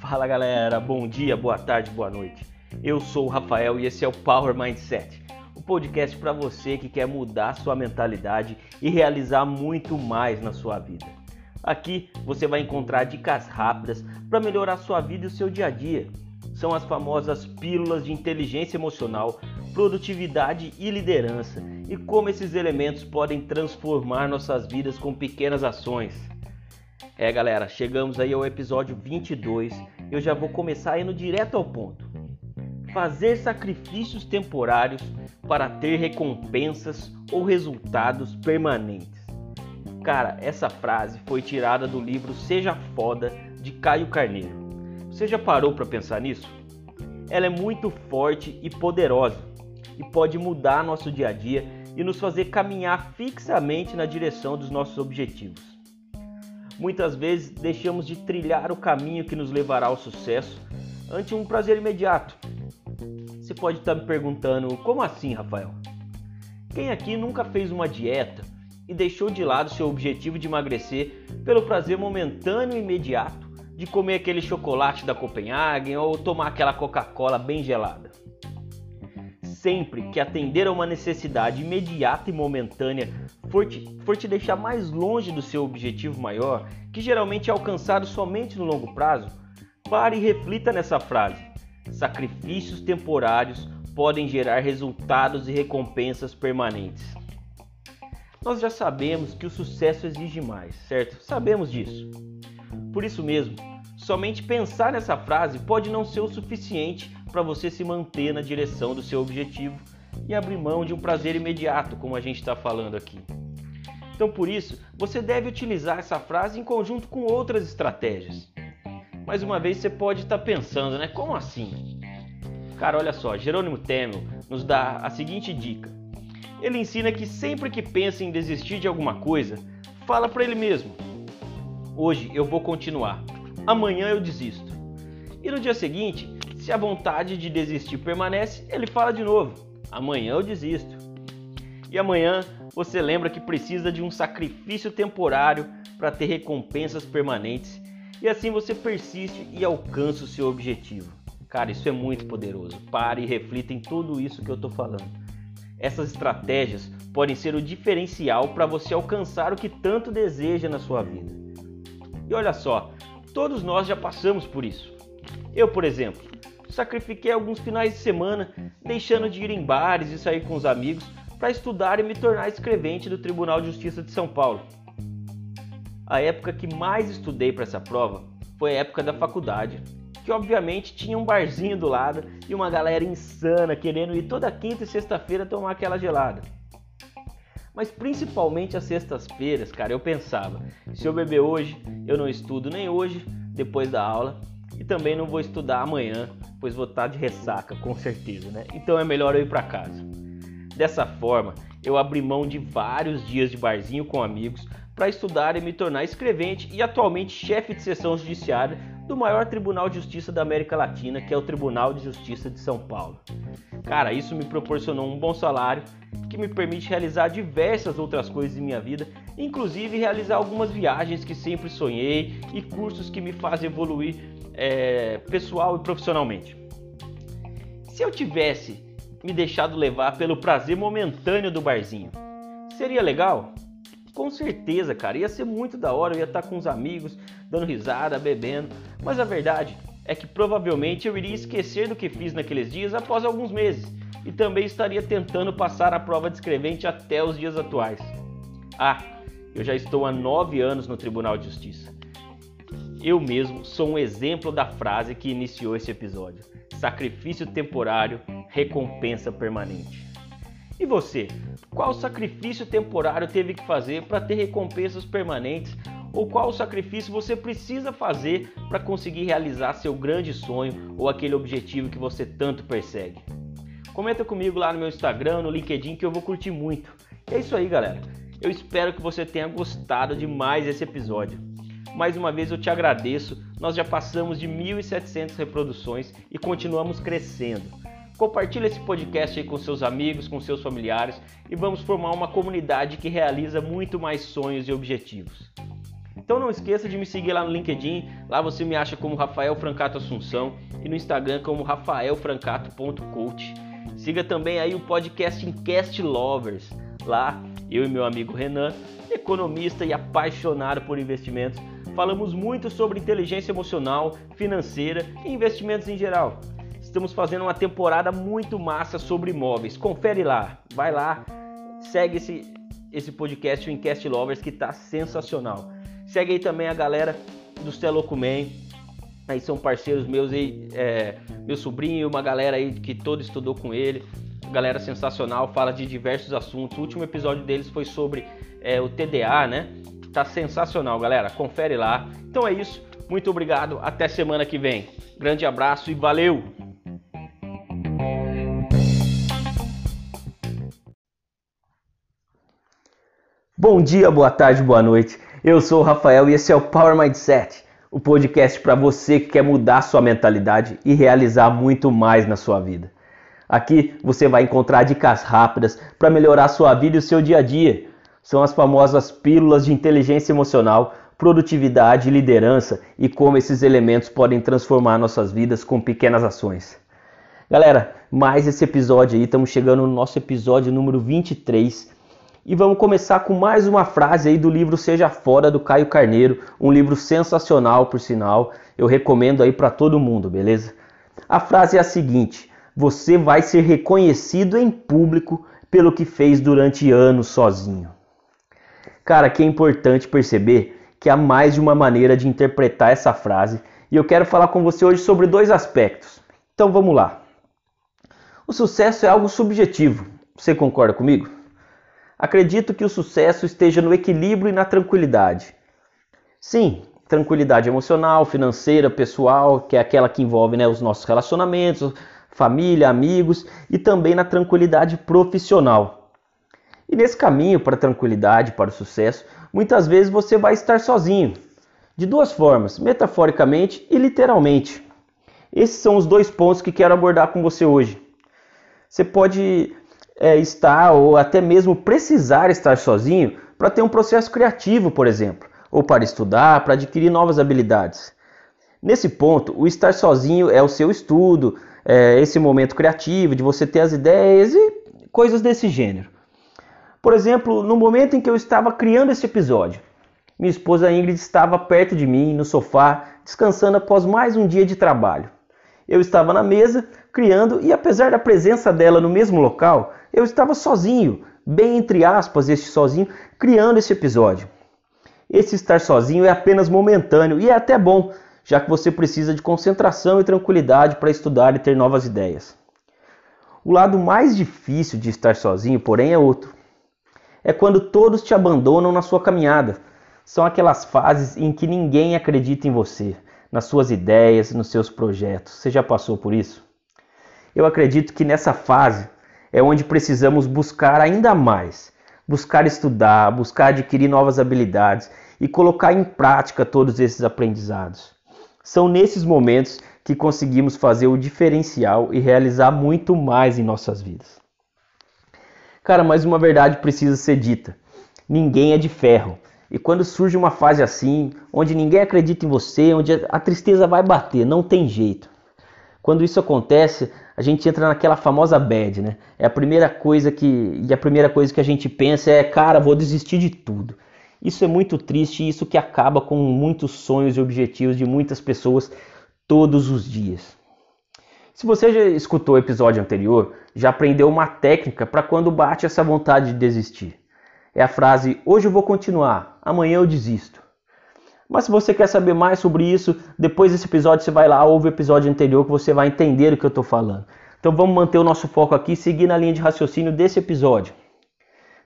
Fala galera, bom dia, boa tarde, boa noite. Eu sou o Rafael e esse é o Power Mindset, o podcast para você que quer mudar sua mentalidade e realizar muito mais na sua vida. Aqui você vai encontrar dicas rápidas para melhorar sua vida e o seu dia a dia. São as famosas pílulas de inteligência emocional, produtividade e liderança e como esses elementos podem transformar nossas vidas com pequenas ações. É, galera, chegamos aí ao episódio 22. Eu já vou começar indo direto ao ponto. Fazer sacrifícios temporários para ter recompensas ou resultados permanentes. Cara, essa frase foi tirada do livro Seja Foda de Caio Carneiro. Você já parou para pensar nisso? Ela é muito forte e poderosa pode mudar nosso dia a dia e nos fazer caminhar fixamente na direção dos nossos objetivos. Muitas vezes deixamos de trilhar o caminho que nos levará ao sucesso ante um prazer imediato. Você pode estar me perguntando, como assim, Rafael? Quem aqui nunca fez uma dieta e deixou de lado seu objetivo de emagrecer pelo prazer momentâneo e imediato de comer aquele chocolate da Copenhagen ou tomar aquela Coca-Cola bem gelada? Sempre que atender a uma necessidade imediata e momentânea for te, for te deixar mais longe do seu objetivo maior, que geralmente é alcançado somente no longo prazo, pare e reflita nessa frase. Sacrifícios temporários podem gerar resultados e recompensas permanentes. Nós já sabemos que o sucesso exige mais, certo? Sabemos disso. Por isso mesmo, somente pensar nessa frase pode não ser o suficiente para você se manter na direção do seu objetivo e abrir mão de um prazer imediato, como a gente está falando aqui. Então, por isso, você deve utilizar essa frase em conjunto com outras estratégias. Mais uma vez, você pode estar tá pensando, né? Como assim? Cara, olha só, Jerônimo Temel nos dá a seguinte dica. Ele ensina que sempre que pensa em desistir de alguma coisa, fala para ele mesmo: Hoje eu vou continuar, amanhã eu desisto. E no dia seguinte, se a vontade de desistir permanece, ele fala de novo: amanhã eu desisto. E amanhã você lembra que precisa de um sacrifício temporário para ter recompensas permanentes, e assim você persiste e alcança o seu objetivo. Cara, isso é muito poderoso. Pare e reflita em tudo isso que eu estou falando. Essas estratégias podem ser o diferencial para você alcançar o que tanto deseja na sua vida. E olha só, todos nós já passamos por isso. Eu, por exemplo, sacrifiquei alguns finais de semana deixando de ir em bares e sair com os amigos para estudar e me tornar escrevente do Tribunal de Justiça de São Paulo. A época que mais estudei para essa prova foi a época da faculdade, que obviamente tinha um barzinho do lado e uma galera insana querendo ir toda quinta e sexta-feira tomar aquela gelada. Mas principalmente às sextas-feiras, cara, eu pensava: se eu beber hoje, eu não estudo nem hoje, depois da aula, e também não vou estudar amanhã, pois vou estar de ressaca, com certeza, né? Então é melhor eu ir para casa. Dessa forma, eu abri mão de vários dias de barzinho com amigos para estudar e me tornar escrevente e atualmente chefe de seção judiciária do maior Tribunal de Justiça da América Latina, que é o Tribunal de Justiça de São Paulo. Cara, isso me proporcionou um bom salário que me permite realizar diversas outras coisas em minha vida, inclusive realizar algumas viagens que sempre sonhei e cursos que me fazem evoluir é, pessoal e profissionalmente. Se eu tivesse me deixado levar pelo prazer momentâneo do barzinho, seria legal? Com certeza, cara, ia ser muito da hora, eu ia estar com os amigos, dando risada, bebendo, mas a verdade é que provavelmente eu iria esquecer do que fiz naqueles dias após alguns meses e também estaria tentando passar a prova de escrevente até os dias atuais. Ah, eu já estou há nove anos no Tribunal de Justiça eu mesmo sou um exemplo da frase que iniciou esse episódio: sacrifício temporário, recompensa permanente. E você? Qual sacrifício temporário teve que fazer para ter recompensas permanentes? Ou qual sacrifício você precisa fazer para conseguir realizar seu grande sonho ou aquele objetivo que você tanto persegue? Comenta comigo lá no meu Instagram, no LinkedIn que eu vou curtir muito. É isso aí, galera. Eu espero que você tenha gostado de mais esse episódio. Mais uma vez eu te agradeço. Nós já passamos de 1.700 reproduções e continuamos crescendo. Compartilhe esse podcast aí com seus amigos, com seus familiares e vamos formar uma comunidade que realiza muito mais sonhos e objetivos. Então não esqueça de me seguir lá no LinkedIn, lá você me acha como Rafael Francato Assunção e no Instagram como rafaelfrancato.coach. Siga também aí o podcast Incast Lovers. Lá, eu e meu amigo Renan, economista e apaixonado por investimentos, falamos muito sobre inteligência emocional, financeira e investimentos em geral. Estamos fazendo uma temporada muito massa sobre imóveis. Confere lá, vai lá, segue esse, esse podcast, o Incast Lovers, que está sensacional. Segue aí também a galera do Celocumen. Aí são parceiros meus aí, é, meu sobrinho, uma galera aí que todo estudou com ele. Galera sensacional, fala de diversos assuntos. O último episódio deles foi sobre é, o TDA, né? Tá sensacional, galera. Confere lá. Então é isso. Muito obrigado. Até semana que vem. Grande abraço e valeu! Bom dia, boa tarde, boa noite. Eu sou o Rafael e esse é o Power Mindset, o podcast para você que quer mudar sua mentalidade e realizar muito mais na sua vida. Aqui você vai encontrar dicas rápidas para melhorar sua vida e o seu dia a dia. São as famosas pílulas de inteligência emocional, produtividade e liderança e como esses elementos podem transformar nossas vidas com pequenas ações. Galera, mais esse episódio aí, estamos chegando no nosso episódio número 23 e vamos começar com mais uma frase aí do livro Seja Fora do Caio Carneiro, um livro sensacional por sinal. Eu recomendo aí para todo mundo, beleza? A frase é a seguinte: você vai ser reconhecido em público pelo que fez durante anos sozinho. Cara, que é importante perceber que há mais de uma maneira de interpretar essa frase, e eu quero falar com você hoje sobre dois aspectos. Então vamos lá. O sucesso é algo subjetivo. Você concorda comigo? Acredito que o sucesso esteja no equilíbrio e na tranquilidade. Sim, tranquilidade emocional, financeira, pessoal, que é aquela que envolve né, os nossos relacionamentos, família, amigos e também na tranquilidade profissional. E nesse caminho para a tranquilidade, para o sucesso, muitas vezes você vai estar sozinho, de duas formas, metaforicamente e literalmente. Esses são os dois pontos que quero abordar com você hoje. Você pode é, estar ou até mesmo precisar estar sozinho para ter um processo criativo, por exemplo, ou para estudar, para adquirir novas habilidades. Nesse ponto, o estar sozinho é o seu estudo, é esse momento criativo de você ter as ideias e coisas desse gênero. Por exemplo, no momento em que eu estava criando esse episódio, minha esposa Ingrid estava perto de mim no sofá, descansando após mais um dia de trabalho. Eu estava na mesa criando e apesar da presença dela no mesmo local, eu estava sozinho, bem entre aspas, este sozinho, criando esse episódio. Esse estar sozinho é apenas momentâneo e é até bom, já que você precisa de concentração e tranquilidade para estudar e ter novas ideias. O lado mais difícil de estar sozinho, porém, é outro. É quando todos te abandonam na sua caminhada. São aquelas fases em que ninguém acredita em você, nas suas ideias, nos seus projetos. Você já passou por isso? Eu acredito que nessa fase é onde precisamos buscar ainda mais, buscar estudar, buscar adquirir novas habilidades e colocar em prática todos esses aprendizados. São nesses momentos que conseguimos fazer o diferencial e realizar muito mais em nossas vidas. Cara, mas uma verdade precisa ser dita: ninguém é de ferro. E quando surge uma fase assim, onde ninguém acredita em você, onde a tristeza vai bater, não tem jeito. Quando isso acontece, a gente entra naquela famosa bad, né? É a primeira coisa que e a primeira coisa que a gente pensa é, cara, vou desistir de tudo. Isso é muito triste e isso que acaba com muitos sonhos e objetivos de muitas pessoas todos os dias. Se você já escutou o episódio anterior, já aprendeu uma técnica para quando bate essa vontade de desistir. É a frase: hoje eu vou continuar, amanhã eu desisto. Mas se você quer saber mais sobre isso, depois desse episódio você vai lá, ouve o episódio anterior que você vai entender o que eu estou falando. Então vamos manter o nosso foco aqui seguir na linha de raciocínio desse episódio.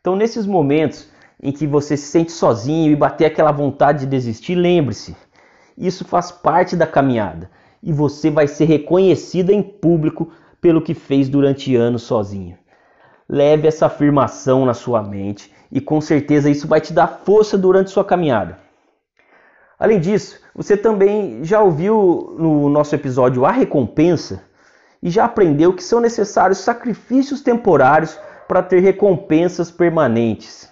Então nesses momentos em que você se sente sozinho e bater aquela vontade de desistir, lembre-se, isso faz parte da caminhada e você vai ser reconhecido em público pelo que fez durante anos sozinho. Leve essa afirmação na sua mente e com certeza isso vai te dar força durante sua caminhada. Além disso, você também já ouviu no nosso episódio A Recompensa? e já aprendeu que são necessários sacrifícios temporários para ter recompensas permanentes.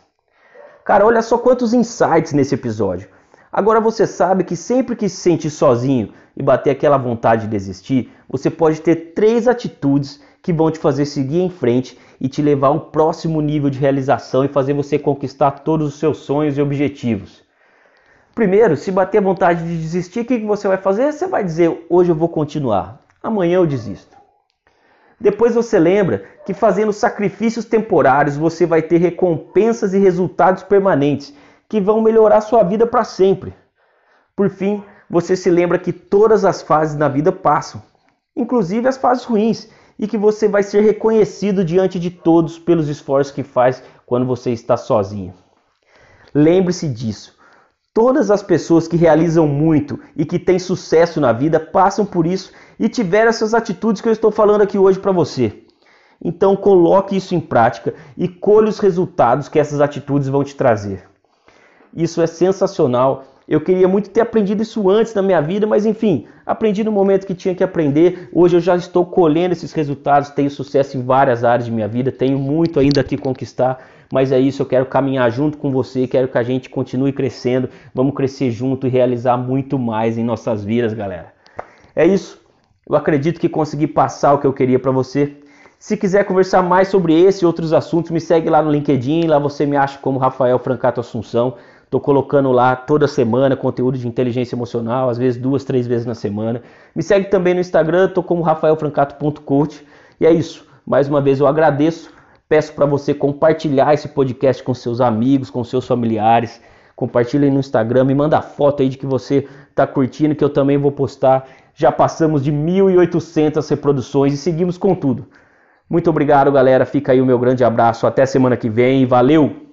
Cara, olha só quantos insights nesse episódio. Agora você sabe que sempre que se sentir sozinho e bater aquela vontade de desistir, você pode ter três atitudes que vão te fazer seguir em frente e te levar a um próximo nível de realização e fazer você conquistar todos os seus sonhos e objetivos. Primeiro, se bater vontade de desistir, o que você vai fazer? Você vai dizer: hoje eu vou continuar, amanhã eu desisto. Depois você lembra que fazendo sacrifícios temporários você vai ter recompensas e resultados permanentes que vão melhorar sua vida para sempre. Por fim, você se lembra que todas as fases na vida passam, inclusive as fases ruins, e que você vai ser reconhecido diante de todos pelos esforços que faz quando você está sozinho. Lembre-se disso. Todas as pessoas que realizam muito e que têm sucesso na vida passam por isso e tiveram essas atitudes que eu estou falando aqui hoje para você. Então coloque isso em prática e colhe os resultados que essas atitudes vão te trazer. Isso é sensacional. Eu queria muito ter aprendido isso antes na minha vida, mas enfim, aprendi no momento que tinha que aprender. Hoje eu já estou colhendo esses resultados, tenho sucesso em várias áreas de minha vida, tenho muito ainda que conquistar, mas é isso, eu quero caminhar junto com você, quero que a gente continue crescendo, vamos crescer junto e realizar muito mais em nossas vidas, galera. É isso. Eu acredito que consegui passar o que eu queria para você. Se quiser conversar mais sobre esse e outros assuntos, me segue lá no LinkedIn, lá você me acha como Rafael Francato Assunção. Estou colocando lá toda semana conteúdo de inteligência emocional, às vezes duas, três vezes na semana. Me segue também no Instagram, estou como rafaelfrancato.coach. E é isso. Mais uma vez eu agradeço. Peço para você compartilhar esse podcast com seus amigos, com seus familiares. Compartilhe no Instagram, me manda foto aí de que você está curtindo, que eu também vou postar. Já passamos de 1.800 reproduções e seguimos com tudo. Muito obrigado, galera. Fica aí o meu grande abraço. Até semana que vem. Valeu!